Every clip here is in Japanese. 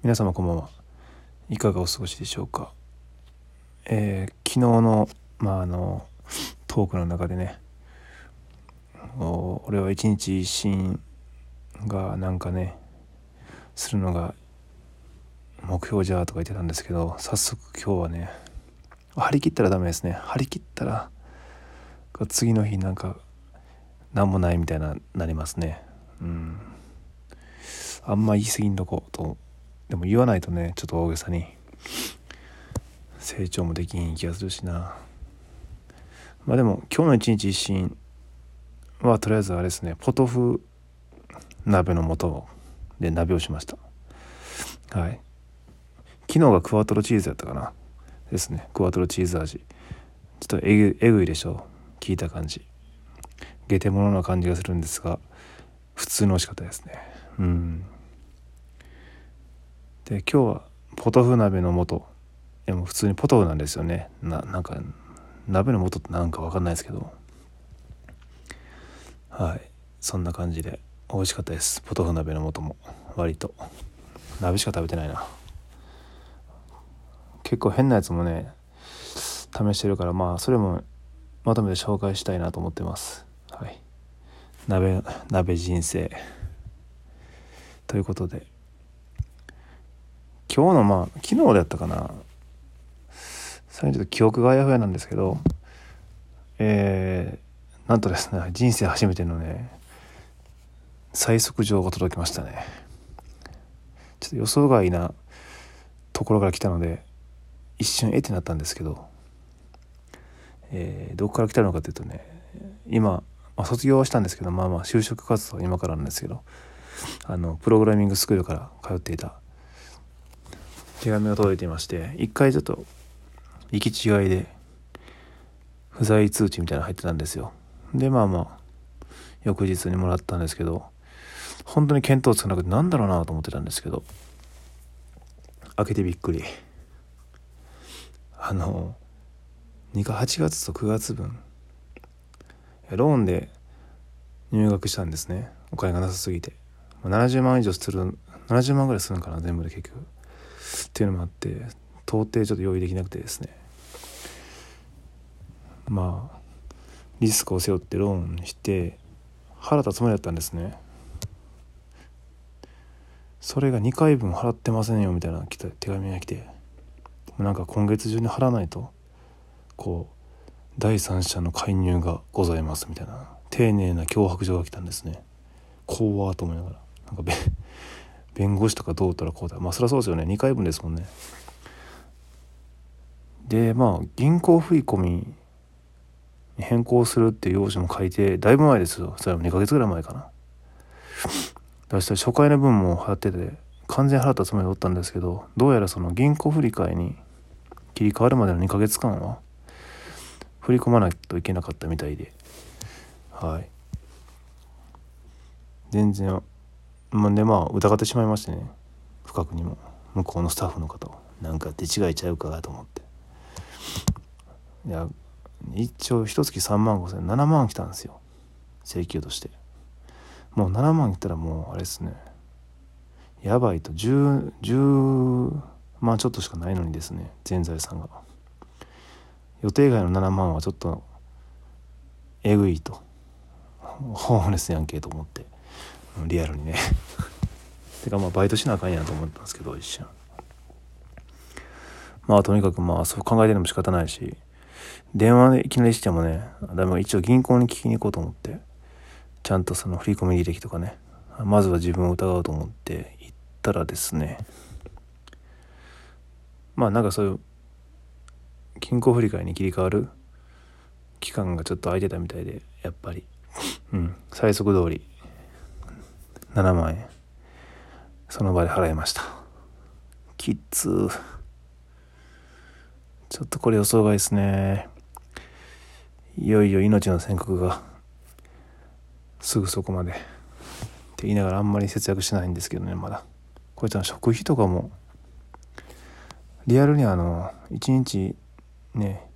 皆様こんばんは。いかがお過ごしでしょうか。えー、昨日のまああのトークの中でね俺は一日一心がなんかねするのが目標じゃとか言ってたんですけど早速今日はね張り切ったらダメですね。張り切ったら次の日なんか何もないみたいななりますね。うん。あんま言い過ぎんとことでも言わないとねちょっと大げさに。成長もできん気がするしな。まあでも今日の一日一心はとりあえずあれですねポトフ鍋の素で鍋をしました。はい。昨日がクワトロチーズやったかな。ですね。クワトロチーズ味。ちょっとえぐえぐいでしょ聞いた感じ。ゲテモノな感じがするんですが普通の美味しかったですね。うん。で今日はポトフ鍋の素。いやもう普通にポトフなんですよね。ななんか鍋の素ってなんか分かんないですけど。はい。そんな感じで美味しかったです。ポトフ鍋の素も。割と。鍋しか食べてないな。結構変なやつもね試してるからまあそれもまとめて紹介したいなと思ってます。はい。鍋鍋人生。ということで今日のまあ昨日だったかな。最近ちょっと記憶があやふやなんですけどえー、なんとですね人生初めてのね最速状が届きましたね。ちょっと予想外なところから来たので一瞬えってなったんですけど、えー、どこから来たのかというとね今、まあ、卒業はしたんですけどまあまあ就職活動は今からなんですけどあのプログラミングスクールから通っていた手紙が届いていまして一回ちょっと行き違いで不在通知みたいなの入ってたんですよ。でまあまあ翌日にもらったんですけど本当に見当つかなくてなんだろうなと思ってたんですけど開けてびっくり。あの2か8月と9月分。ローンで入学したんですね。お金がなさすぎて。70万以上する70万ぐらいするんかな全部で結局。っていうのもあって到底ちょっと用意できなくてですね。まあリスクを背負ってローンして払ったつもりだったんですね。それが2回分払ってませんよみたいな来た手紙が来てなんか今月中に払わないとこう第三者の介入がございますみたいな丁寧な脅迫状が来たんですね。怖と思いながらなんか弁護士とかどうたらこうだ。まあそりゃそうですよね。2回分ですもんね。でまあ銀行振込に変更するっていう用紙も書いてだいぶ前ですよ。それも2ヶ月ぐらい前かな。出した初回の分も払ってて完全払ったつもりでおったんですけどどうやらその銀行振替に切り替わるまでの2ヶ月間は振り込まないといけなかったみたいで。はい。全然まあ、でまあ疑ってしまいましてね。不覚にも。向こうのスタッフの方を。なんか手違いちゃうかと思って。いや一応一月3万5千7万来たんですよ。請求として。もう7万来たらもうあれですね。やばいと。10, 10万ちょっとしかないのにですね。全財産が。予定外の7万はちょっとえぐいと。ホームレスやんけと思って。リアルにね。てかまあバイトしなあかんやんと思ったんですけど一瞬。まあとにかくまあそう考えてるのも仕方ないし電話でいきなりしてもねでも一応銀行に聞きに行こうと思ってちゃんとその振り込み履歴とかねまずは自分を疑おうと思って行ったらですねまあなんかそういう銀行振り替えに切り替わる期間がちょっと空いてたみたいでやっぱり。うん。最速通り。7万円。その場で払いました。きっつちょっとこれ予想外ですね。いよいよ命の宣告が。すぐそこまで。って言いながらあんまり節約しないんですけどねまだ。これちゃん食費とかも。リアルにあの1日ね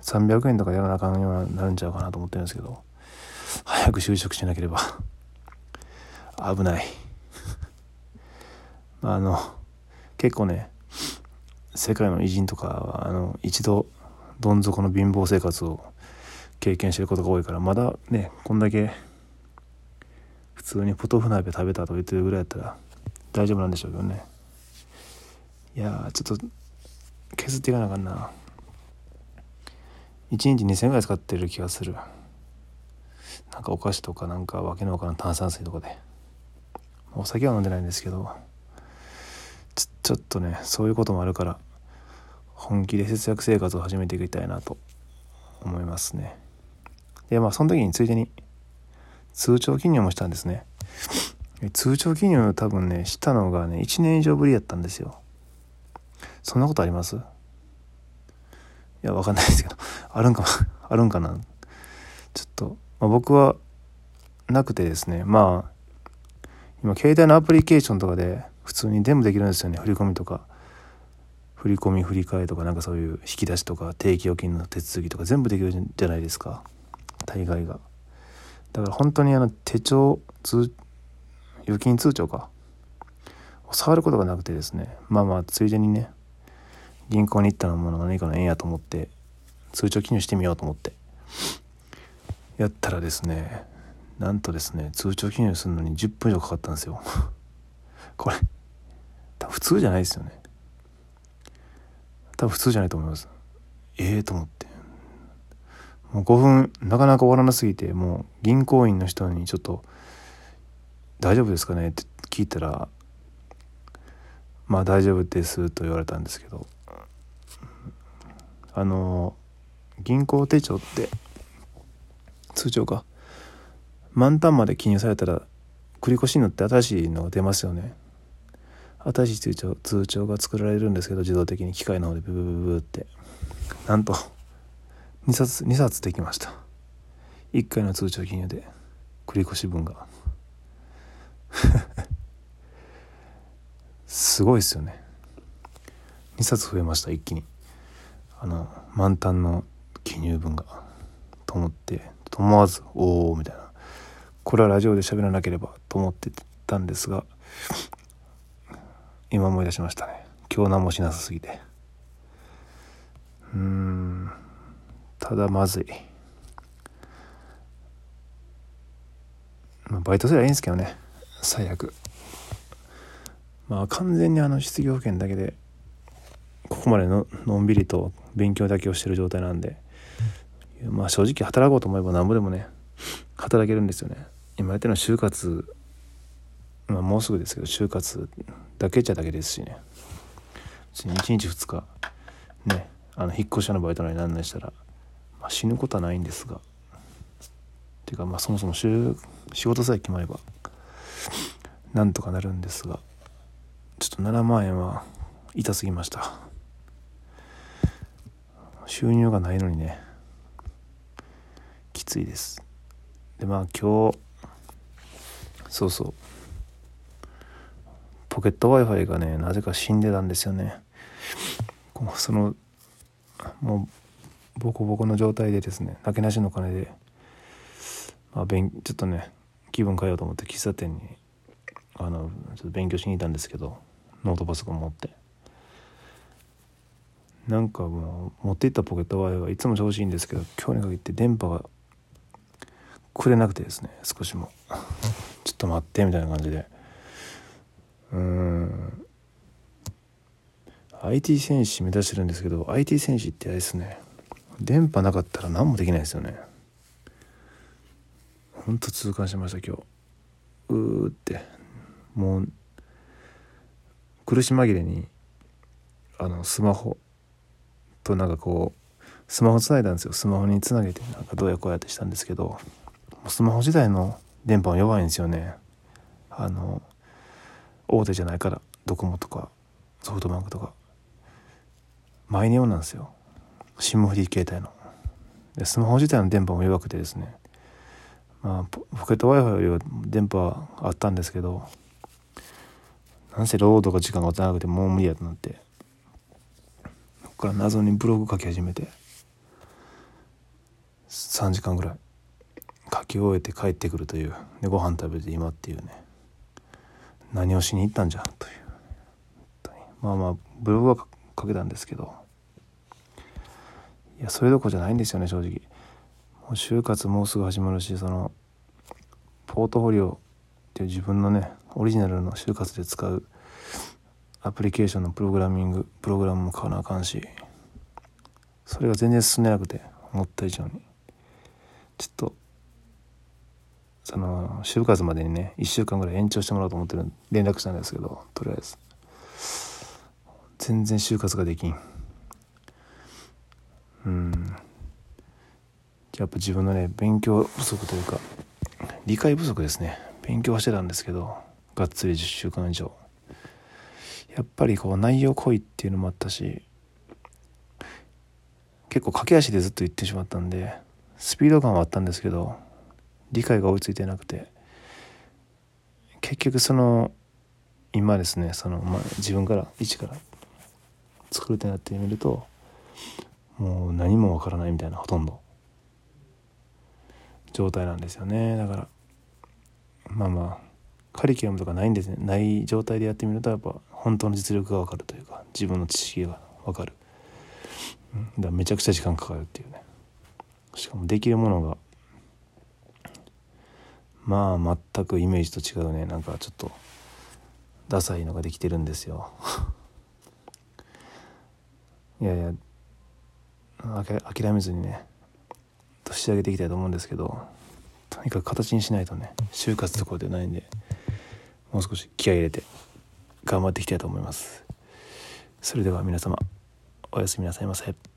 300円とかやらなあかんようになるんちゃうかなと思ってるんですけど。早く就職しなければ。危ない。あの結構ね世界の偉人とかはあの一度どん底の貧乏生活を経験してることが多いからまだねこんだけ普通にポトフ鍋食べたと言ってるぐらいやったら大丈夫なんでしょうけどね。いやちょっと削っていかなあかんな。1日2000円ぐらい使ってる気がする。なんかお菓子とかなんかわけのわからん炭酸水とかで。お酒は飲んでないんですけどちょっとねそういうこともあるから本気で節約生活を始めていきたいなと思いますね。でまあその時についでに通帳記入もしたんですね。通帳記入多分ねしたのがね1年以上ぶりやったんですよ。そんなことあります？いやわかんないですけどあるんかあるんかな。ちょっと、まあ、僕はなくてですね。まあ今携帯のアプリケーションとかで普通に全部できるんですよね。振り込みとか。振り込み振り替えとかなんかそういう引き出しとか定期預金の手続きとか全部できるじゃないですか。大概が。だから本当にあの手帳通預金通帳か。触ることがなくてですね。まあまあついでにね銀行に行ったのも何かの縁やと思って通帳記入してみようと思ってやったらですねなんとですね通帳記入するのに10分以上かかったんですよ。これ普通じゃないですよね。多分普通じゃないと思います。ええー、と思って。もう5分なかなか終わらなすぎてもう銀行員の人にちょっと「大丈夫ですかね?」って聞いたら「まあ大丈夫です」と言われたんですけど。あの銀行手帳って通帳か満タンまで記入されたら繰越しのって新しいのが出ますよね。新しい通帳通帳が作られるんですけど自動的に機械の方でブブブブって。なんと2冊2冊できました。1回の通帳記入で繰越分が。すごいですよね。2冊増えました一気に。あの満タンの記入分が。と思ってと思わず「おお」みたいな。これはラジオで喋らなければと思ってたんですが今思い出しましたね。今日何もしなさすぎて。うん。ただまずい、まあ、バイトすればいいんですけどね。最悪。まあ完全にあの失業保険だけでここまでののんびりと勉強だけをしてる状態なんで。まあ正直働こうと思えばなんぼでもね働けるんですよね。今やってるのは就活。まあもうすぐですけど就活だけっちゃだけですしね。別に1日2日ねあの引っ越し屋のバイトのになんないしたら、まあ、死ぬことはないんですが。っていうかまあそもそも仕事さえ決まればなんとかなるんですがちょっと7万円は痛すぎました。収入がないのにね。きついです。でまあ今日そうそう。ポケット w i f i がねなぜか死んでたんですよね。そのもうボコボコの状態でですねなけなしの金で、まあ、ちょっとね気分変えようと思って喫茶店にあのちょっと勉強しに行ったんですけどノートパソコン持って。なんかもう持っていったポケット w i f i はいつも調子いいんですけど今日に限って電波がくれなくてですね少しも。と待ってみたいな感じで。うん。IT 戦士目指してるんですけど IT 戦士ってあれですね。電波なかったら何もできないですよね。ほんと痛感しました今日。うーって。もう苦し紛れにあのスマホとなんかこうスマホつないだんですよ。スマホにつなげてなんかどうやこうやってしたんですけどスマホ自体の電波弱いんですよね。あの大手じゃないからドコモとかソフトバンクとか。マイネオなんですよ。SIM フリー携帯の。でスマホ自体の電波も弱くてですね。まあポケット w i f i よりは電波はあったんですけどなんせロードが時間が長くてもう無理やとなってから謎にブログ書き始めて3時間ぐらい。書き終えて帰ってくるという。でご飯食べて今っていうね。何をしに行ったんじゃという。まあまあブログは書けたんですけど。いやそれどこじゃないんですよね正直。もう就活もうすぐ始まるしそのポートフォリオっていう自分のねオリジナルの就活で使うアプリケーションのプログラミングプログラムも買わなあかんしそれが全然進んでなくて思った以上に。ちょっとその就活までにね1週間ぐらい延長してもらおうと思ってる連絡したんですけどとりあえず。全然就活ができん。うん。やっぱ自分のね勉強不足というか理解不足ですね。勉強はしてたんですけどがっつり10週間以上。やっぱりこう内容濃いっていうのもあったし結構駆け足でずっと言ってしまったんでスピード感はあったんですけど理解が追いついてなくて。結局その今ですねその、まあ、自分から一から作るってなってみるともう何もわからないみたいなほとんど。状態なんですよね。だからまあまあカリキュラムとかないんですね。ない状態でやってみるとやっぱ本当の実力が分かるというか自分の知識が分かる、だからめちゃくちゃ時間かかるっていうね。しかもできるものがまあ全くイメージと違うね。なんかちょっとダサいのができてるんですよ。いやいや諦めずにね仕上げていきたいと思うんですけどとにかく形にしないとね就活とかでないんでもう少し気合い入れて頑張っていきたいと思います。それでは皆様おやすみなさいませ。